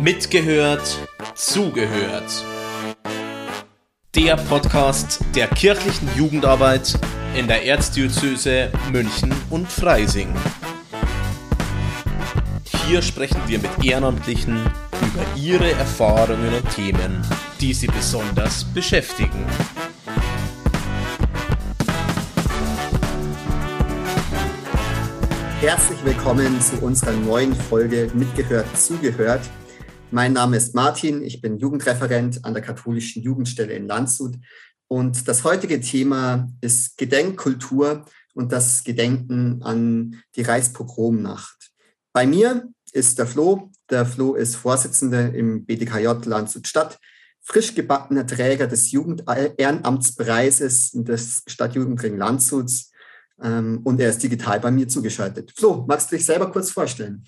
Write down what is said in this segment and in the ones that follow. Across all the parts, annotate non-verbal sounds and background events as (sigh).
Mitgehört, zugehört. Der Podcast der kirchlichen Jugendarbeit in der Erzdiözese München und Freising. Hier sprechen wir mit Ehrenamtlichen über ihre Erfahrungen und Themen, die sie besonders beschäftigen. Herzlich willkommen zu unserer neuen Folge Mitgehört, zugehört. Mein Name ist Martin, ich bin Jugendreferent an der katholischen Jugendstelle in Landshut und das heutige Thema ist Gedenkkultur und das Gedenken an die Reichspogromnacht. Bei mir ist der Flo. Der Flo ist Vorsitzender im BDKJ Landshut Stadt, frisch gebackener Träger des Jugend-Ehrenamtspreises des Stadtjugendring Landshuts ähm, und er ist digital bei mir zugeschaltet. Flo, magst du dich selber kurz vorstellen?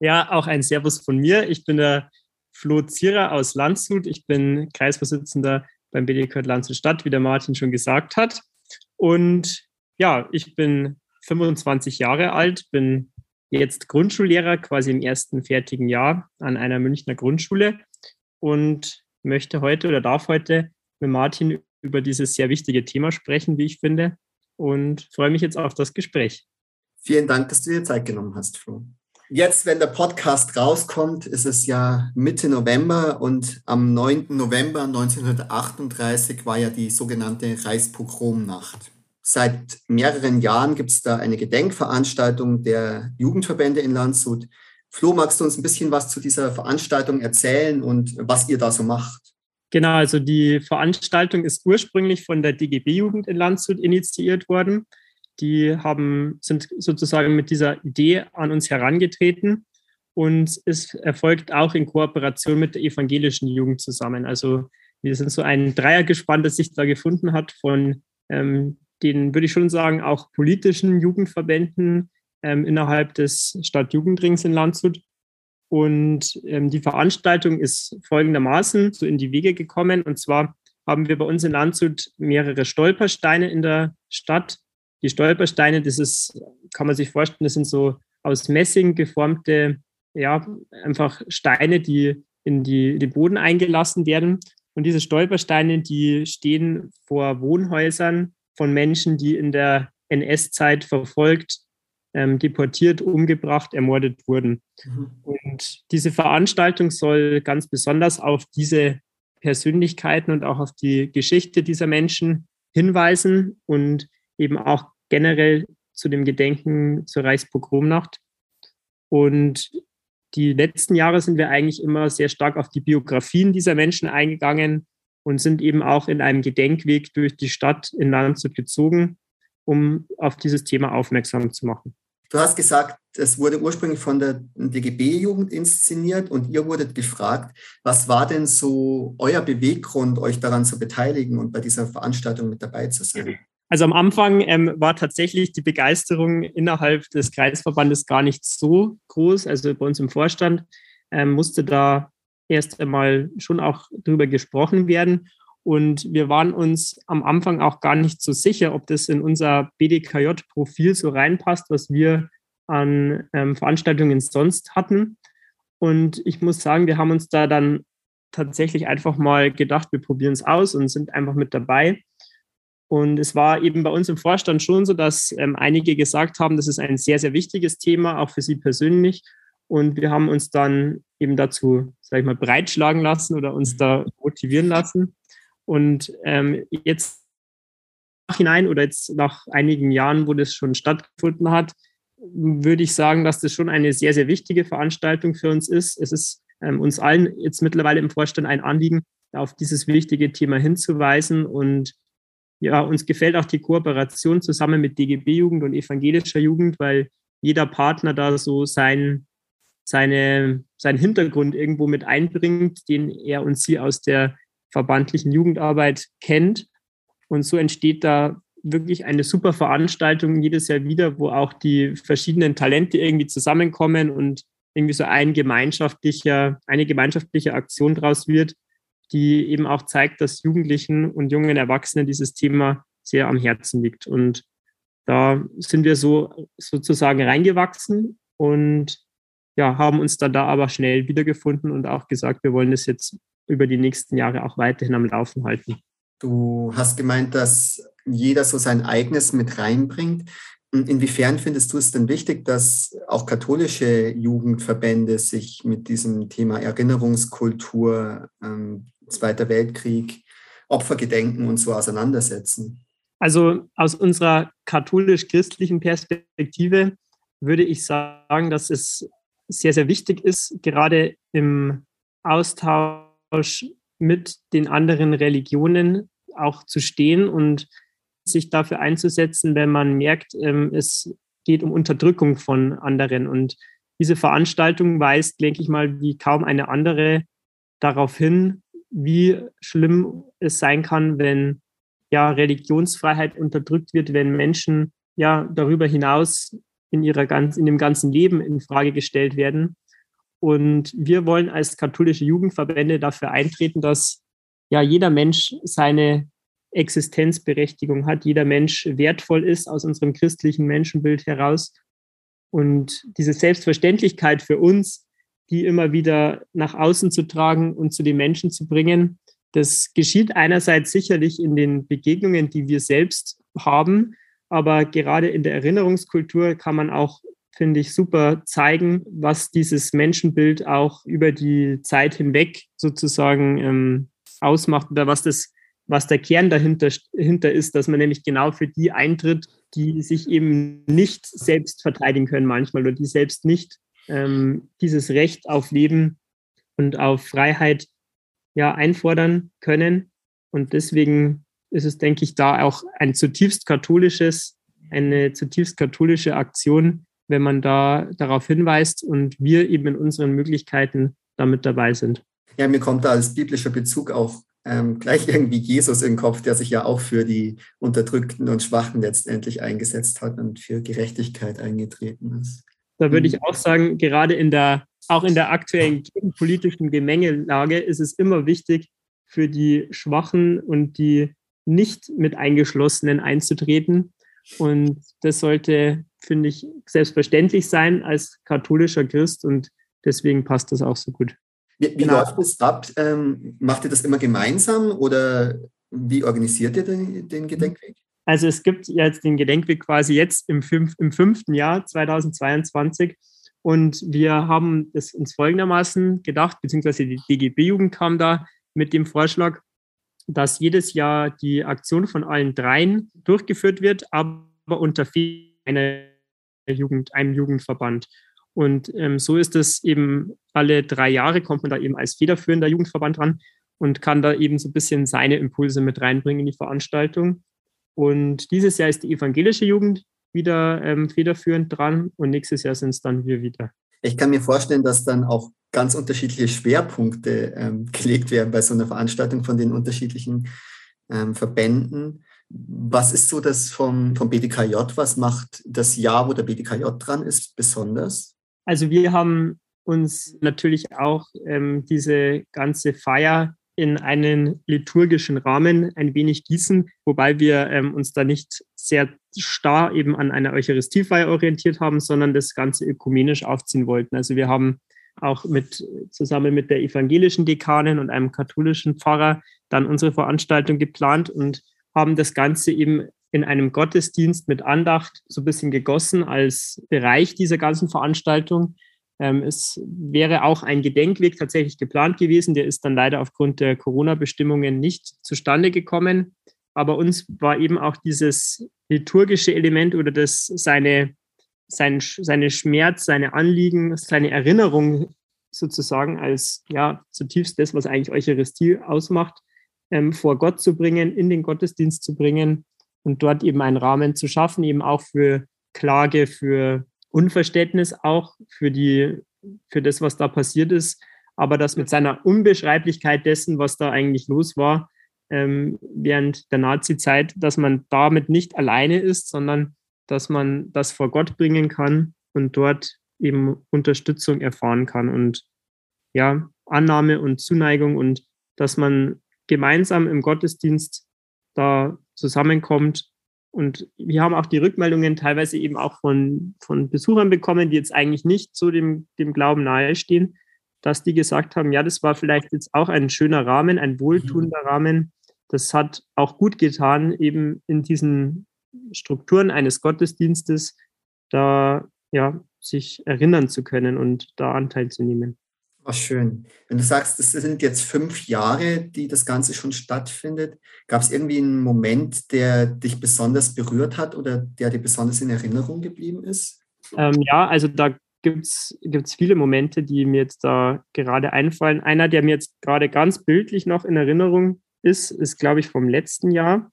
Ja, auch ein Servus von mir. Ich bin der Flo Zierer aus Landshut. Ich bin Kreisvorsitzender beim BDK Landshut Stadt, wie der Martin schon gesagt hat. Und ja, ich bin 25 Jahre alt, bin jetzt Grundschullehrer, quasi im ersten fertigen Jahr an einer Münchner Grundschule und möchte heute oder darf heute mit Martin über dieses sehr wichtige Thema sprechen, wie ich finde, und freue mich jetzt auf das Gespräch. Vielen Dank, dass du dir Zeit genommen hast, Flo. Jetzt, wenn der Podcast rauskommt, ist es ja Mitte November und am 9. November 1938 war ja die sogenannte Reichspogromnacht. Seit mehreren Jahren gibt es da eine Gedenkveranstaltung der Jugendverbände in Landshut. Flo, magst du uns ein bisschen was zu dieser Veranstaltung erzählen und was ihr da so macht? Genau, also die Veranstaltung ist ursprünglich von der DGB-Jugend in Landshut initiiert worden. Die haben, sind sozusagen mit dieser Idee an uns herangetreten und es erfolgt auch in Kooperation mit der evangelischen Jugend zusammen. Also wir sind so ein Dreiergespann, das sich da gefunden hat von ähm, den, würde ich schon sagen, auch politischen Jugendverbänden ähm, innerhalb des Stadtjugendrings in Landshut und ähm, die Veranstaltung ist folgendermaßen so in die Wege gekommen. Und zwar haben wir bei uns in Landshut mehrere Stolpersteine in der Stadt. Die Stolpersteine, das ist, kann man sich vorstellen, das sind so aus Messing geformte, ja, einfach Steine, die in die, den Boden eingelassen werden. Und diese Stolpersteine, die stehen vor Wohnhäusern von Menschen, die in der NS-Zeit verfolgt ähm, deportiert, umgebracht, ermordet wurden. Mhm. Und diese Veranstaltung soll ganz besonders auf diese Persönlichkeiten und auch auf die Geschichte dieser Menschen hinweisen und eben auch generell zu dem Gedenken zur Reichspogromnacht. Und die letzten Jahre sind wir eigentlich immer sehr stark auf die Biografien dieser Menschen eingegangen und sind eben auch in einem Gedenkweg durch die Stadt in Landshut gezogen, um auf dieses Thema aufmerksam zu machen. Du hast gesagt, es wurde ursprünglich von der DGB-Jugend inszeniert und ihr wurdet gefragt, was war denn so euer Beweggrund, euch daran zu beteiligen und bei dieser Veranstaltung mit dabei zu sein? Also am Anfang ähm, war tatsächlich die Begeisterung innerhalb des Kreisverbandes gar nicht so groß. Also bei uns im Vorstand ähm, musste da erst einmal schon auch drüber gesprochen werden. Und wir waren uns am Anfang auch gar nicht so sicher, ob das in unser BDKJ-Profil so reinpasst, was wir an ähm, Veranstaltungen sonst hatten. Und ich muss sagen, wir haben uns da dann tatsächlich einfach mal gedacht, wir probieren es aus und sind einfach mit dabei. Und es war eben bei uns im Vorstand schon so, dass ähm, einige gesagt haben, das ist ein sehr, sehr wichtiges Thema, auch für sie persönlich. Und wir haben uns dann eben dazu, sage ich mal, breitschlagen lassen oder uns da motivieren lassen. Und ähm, jetzt hinein oder jetzt nach einigen Jahren, wo das schon stattgefunden hat, würde ich sagen, dass das schon eine sehr, sehr wichtige Veranstaltung für uns ist. Es ist ähm, uns allen jetzt mittlerweile im Vorstand ein Anliegen, auf dieses wichtige Thema hinzuweisen. Und ja, uns gefällt auch die Kooperation zusammen mit DGB-Jugend und evangelischer Jugend, weil jeder Partner da so sein, seine, seinen Hintergrund irgendwo mit einbringt, den er und sie aus der verbandlichen Jugendarbeit kennt. Und so entsteht da wirklich eine super Veranstaltung jedes Jahr wieder, wo auch die verschiedenen Talente irgendwie zusammenkommen und irgendwie so ein gemeinschaftlicher, eine gemeinschaftliche Aktion draus wird, die eben auch zeigt, dass Jugendlichen und jungen Erwachsenen dieses Thema sehr am Herzen liegt. Und da sind wir so sozusagen reingewachsen und ja, haben uns dann da aber schnell wiedergefunden und auch gesagt, wir wollen das jetzt über die nächsten Jahre auch weiterhin am Laufen halten. Du hast gemeint, dass jeder so sein eigenes mit reinbringt. Inwiefern findest du es denn wichtig, dass auch katholische Jugendverbände sich mit diesem Thema Erinnerungskultur, ähm, Zweiter Weltkrieg, Opfergedenken und so auseinandersetzen? Also aus unserer katholisch-christlichen Perspektive würde ich sagen, dass es sehr, sehr wichtig ist, gerade im Austausch mit den anderen Religionen auch zu stehen und sich dafür einzusetzen, wenn man merkt, ähm, es geht um Unterdrückung von anderen. Und diese Veranstaltung weist, denke ich mal, wie kaum eine andere darauf hin, wie schlimm es sein kann, wenn ja Religionsfreiheit unterdrückt wird, wenn Menschen ja darüber hinaus in ihrer ganz, in dem ganzen Leben in Frage gestellt werden. Und wir wollen als katholische Jugendverbände dafür eintreten, dass ja jeder Mensch seine Existenzberechtigung hat, jeder Mensch wertvoll ist aus unserem christlichen Menschenbild heraus. Und diese Selbstverständlichkeit für uns, die immer wieder nach außen zu tragen und zu den Menschen zu bringen, das geschieht einerseits sicherlich in den Begegnungen, die wir selbst haben, aber gerade in der Erinnerungskultur kann man auch, finde ich, super zeigen, was dieses Menschenbild auch über die Zeit hinweg sozusagen ähm, ausmacht oder was das was der Kern dahinter, dahinter ist, dass man nämlich genau für die eintritt, die sich eben nicht selbst verteidigen können manchmal oder die selbst nicht ähm, dieses Recht auf Leben und auf Freiheit ja einfordern können. Und deswegen ist es, denke ich, da auch ein zutiefst katholisches, eine zutiefst katholische Aktion, wenn man da darauf hinweist und wir eben in unseren Möglichkeiten damit dabei sind. Ja, mir kommt da als biblischer Bezug auch ähm, gleich irgendwie Jesus im Kopf, der sich ja auch für die Unterdrückten und Schwachen letztendlich eingesetzt hat und für Gerechtigkeit eingetreten ist. Da würde ich mhm. auch sagen, gerade in der, auch in der aktuellen politischen Gemengelage ist es immer wichtig, für die Schwachen und die nicht mit Eingeschlossenen einzutreten. Und das sollte, finde ich, selbstverständlich sein als katholischer Christ und deswegen passt das auch so gut. Wie, wie genau. läuft das ab? Ähm, macht ihr das immer gemeinsam oder wie organisiert ihr den, den Gedenkweg? Also es gibt jetzt den Gedenkweg quasi jetzt im, fünf, im fünften Jahr 2022 und wir haben es uns folgendermaßen gedacht, beziehungsweise die DGB-Jugend kam da mit dem Vorschlag, dass jedes Jahr die Aktion von allen dreien durchgeführt wird, aber unter einer Jugend, einem Jugendverband. Und ähm, so ist es eben alle drei Jahre, kommt man da eben als federführender Jugendverband ran und kann da eben so ein bisschen seine Impulse mit reinbringen in die Veranstaltung. Und dieses Jahr ist die evangelische Jugend wieder ähm, federführend dran und nächstes Jahr sind es dann wir wieder. Ich kann mir vorstellen, dass dann auch ganz unterschiedliche Schwerpunkte ähm, gelegt werden bei so einer Veranstaltung von den unterschiedlichen ähm, Verbänden. Was ist so das vom, vom BDKJ? Was macht das Jahr, wo der BDKJ dran ist, besonders? Also wir haben uns natürlich auch ähm, diese ganze Feier in einen liturgischen Rahmen ein wenig gießen, wobei wir ähm, uns da nicht sehr starr eben an einer Eucharistiefeier orientiert haben, sondern das Ganze ökumenisch aufziehen wollten. Also wir haben auch mit, zusammen mit der evangelischen Dekanin und einem katholischen Pfarrer dann unsere Veranstaltung geplant und haben das Ganze eben in einem Gottesdienst mit Andacht so ein bisschen gegossen als Bereich dieser ganzen Veranstaltung. Ähm, es wäre auch ein Gedenkweg tatsächlich geplant gewesen. Der ist dann leider aufgrund der Corona-Bestimmungen nicht zustande gekommen. Aber uns war eben auch dieses liturgische Element oder das seine, sein, seine Schmerz, seine Anliegen, seine Erinnerung sozusagen als ja zutiefst das, was eigentlich Eucharistie ausmacht, ähm, vor Gott zu bringen, in den Gottesdienst zu bringen und dort eben einen Rahmen zu schaffen, eben auch für Klage, für Unverständnis, auch für die, für das, was da passiert ist, aber das mit seiner Unbeschreiblichkeit dessen, was da eigentlich los war, ähm, während der Nazi-Zeit, dass man damit nicht alleine ist, sondern dass man das vor Gott bringen kann und dort eben Unterstützung erfahren kann und ja, Annahme und Zuneigung und dass man gemeinsam im Gottesdienst da zusammenkommt Und wir haben auch die Rückmeldungen teilweise eben auch von, von Besuchern bekommen, die jetzt eigentlich nicht so dem, dem Glauben nahestehen, dass die gesagt haben, ja, das war vielleicht jetzt auch ein schöner Rahmen, ein wohltuender mhm. Rahmen. Das hat auch gut getan, eben in diesen Strukturen eines Gottesdienstes da ja, sich erinnern zu können und da Anteil zu nehmen. Ach, schön. Wenn du sagst, das sind jetzt fünf Jahre, die das Ganze schon stattfindet, gab es irgendwie einen Moment, der dich besonders berührt hat oder der dir besonders in Erinnerung geblieben ist? Ähm, ja, also da gibt es viele Momente, die mir jetzt da gerade einfallen. Einer, der mir jetzt gerade ganz bildlich noch in Erinnerung ist, ist, glaube ich, vom letzten Jahr.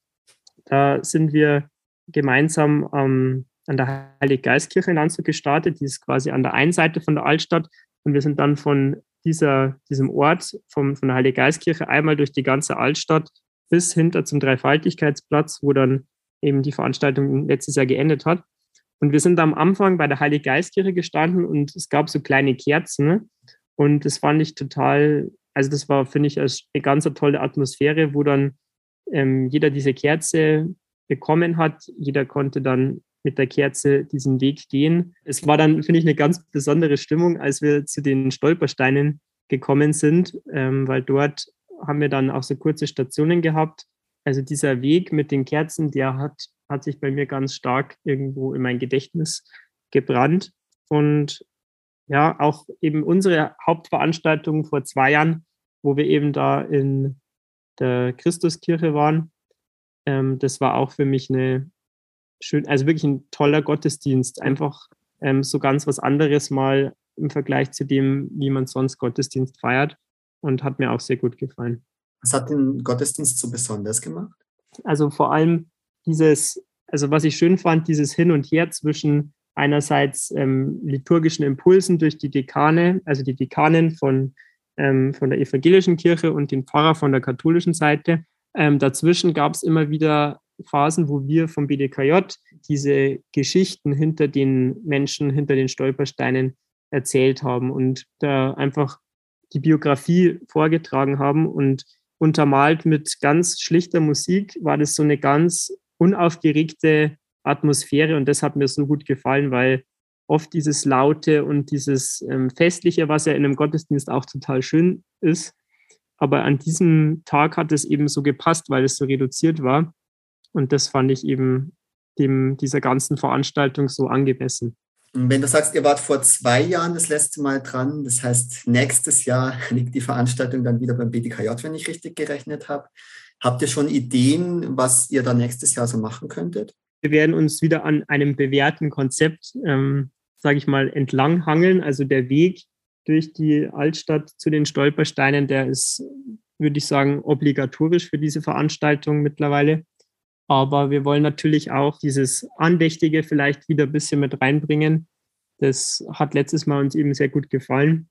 Da sind wir gemeinsam ähm, an der Heiliggeistkirche in Landshut gestartet. Die ist quasi an der einen Seite von der Altstadt und wir sind dann von dieser, diesem Ort, vom, von der Heilige Geistkirche, einmal durch die ganze Altstadt bis hinter zum Dreifaltigkeitsplatz, wo dann eben die Veranstaltung letztes Jahr geendet hat. Und wir sind am Anfang bei der Heilige Geistkirche gestanden und es gab so kleine Kerzen. Und das fand ich total, also das war, finde ich, eine ganz tolle Atmosphäre, wo dann ähm, jeder diese Kerze bekommen hat. Jeder konnte dann mit der Kerze diesen Weg gehen. Es war dann, finde ich, eine ganz besondere Stimmung, als wir zu den Stolpersteinen gekommen sind, ähm, weil dort haben wir dann auch so kurze Stationen gehabt. Also dieser Weg mit den Kerzen, der hat, hat sich bei mir ganz stark irgendwo in mein Gedächtnis gebrannt. Und ja, auch eben unsere Hauptveranstaltung vor zwei Jahren, wo wir eben da in der Christuskirche waren, ähm, das war auch für mich eine, schön, also wirklich ein toller Gottesdienst. Einfach ähm, so ganz was anderes mal im Vergleich zu dem, wie man sonst Gottesdienst feiert. Und hat mir auch sehr gut gefallen. Was hat den Gottesdienst so besonders gemacht? Also vor allem dieses, also was ich schön fand, dieses Hin und Her zwischen einerseits ähm, liturgischen Impulsen durch die Dekane, also die Dekanin von, ähm, von der evangelischen Kirche und den Pfarrer von der katholischen Seite. Ähm, dazwischen gab es immer wieder Phasen, wo wir vom BDKJ diese Geschichten hinter den Menschen, hinter den Stolpersteinen erzählt haben und da einfach die Biografie vorgetragen haben und untermalt mit ganz schlichter Musik war das so eine ganz unaufgeregte Atmosphäre und das hat mir so gut gefallen, weil oft dieses Laute und dieses ähm, Festliche, was ja in einem Gottesdienst auch total schön ist, aber an diesem Tag hat es eben so gepasst, weil es so reduziert war. Und das fand ich eben dem, dieser ganzen Veranstaltung so angemessen. Wenn du sagst, ihr wart vor zwei Jahren das letzte Mal dran, das heißt, nächstes Jahr (laughs) liegt die Veranstaltung dann wieder beim BDKJ, wenn ich richtig gerechnet habe. Habt ihr schon Ideen, was ihr dann nächstes Jahr so machen könntet? Wir werden uns wieder an einem bewährten Konzept, ähm, sage ich mal, entlanghangeln. Also der Weg durch die Altstadt zu den Stolpersteinen, der ist, würde ich sagen, obligatorisch für diese Veranstaltung mittlerweile. Aber wir wollen natürlich auch dieses Andächtige vielleicht wieder ein bisschen mit reinbringen. Das hat letztes Mal uns eben sehr gut gefallen.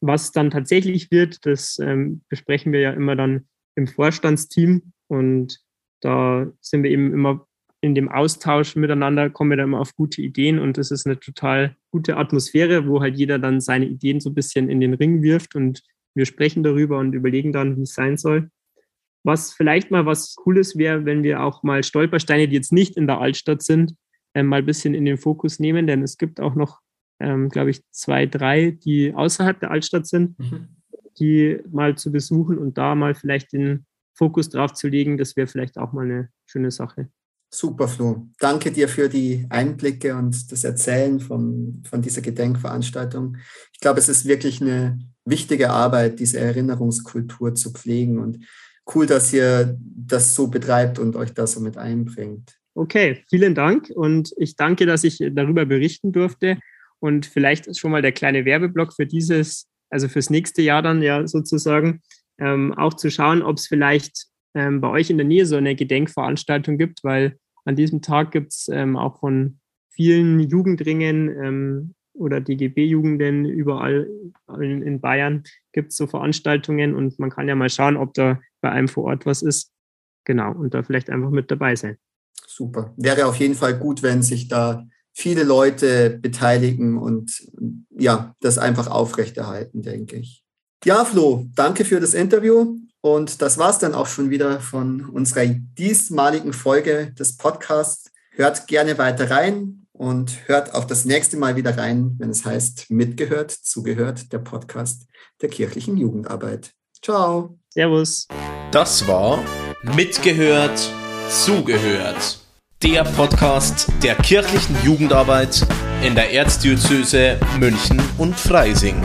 Was dann tatsächlich wird, das ähm, besprechen wir ja immer dann im Vorstandsteam. Und da sind wir eben immer in dem Austausch miteinander, kommen wir dann immer auf gute Ideen. Und das ist eine total gute Atmosphäre, wo halt jeder dann seine Ideen so ein bisschen in den Ring wirft. Und wir sprechen darüber und überlegen dann, wie es sein soll. Was vielleicht mal was Cooles wäre, wenn wir auch mal Stolpersteine, die jetzt nicht in der Altstadt sind, äh, mal ein bisschen in den Fokus nehmen, denn es gibt auch noch, ähm, glaube ich, zwei, drei, die außerhalb der Altstadt sind, mhm. die mal zu besuchen und da mal vielleicht den Fokus drauf zu legen, das wäre vielleicht auch mal eine schöne Sache. Super, Flo. Danke dir für die Einblicke und das Erzählen von, von dieser Gedenkveranstaltung. Ich glaube, es ist wirklich eine wichtige Arbeit, diese Erinnerungskultur zu pflegen. Und cool, dass ihr das so betreibt und euch da so mit einbringt. Okay, vielen Dank und ich danke, dass ich darüber berichten durfte. Und vielleicht ist schon mal der kleine Werbeblock für dieses, also fürs nächste Jahr dann ja sozusagen, ähm, auch zu schauen, ob es vielleicht ähm, bei euch in der Nähe so eine Gedenkveranstaltung gibt, weil an diesem Tag gibt es ähm, auch von vielen Jugendringen ähm, oder DGB-Jugenden überall in, Bayern gibt es so Veranstaltungen und man kann ja mal schauen, ob da bei einem vor Ort was ist. Genau, und da vielleicht einfach mit dabei sein. Super. Wäre auf jeden Fall gut, wenn sich da viele Leute beteiligen und ja, das einfach aufrechterhalten, denke ich. Ja, Flo, danke für das Interview Und das war es dann auch schon wieder von unserer diesmaligen Folge des Podcasts. Hört gerne weiter rein und hört auch das nächste Mal wieder rein, wenn es heißt Mitgehört, zugehört, der Podcast der kirchlichen Jugendarbeit. Ciao. Servus. Das war Mitgehört, zugehört. Der Podcast der kirchlichen Jugendarbeit in der Erzdiözese München und Freising.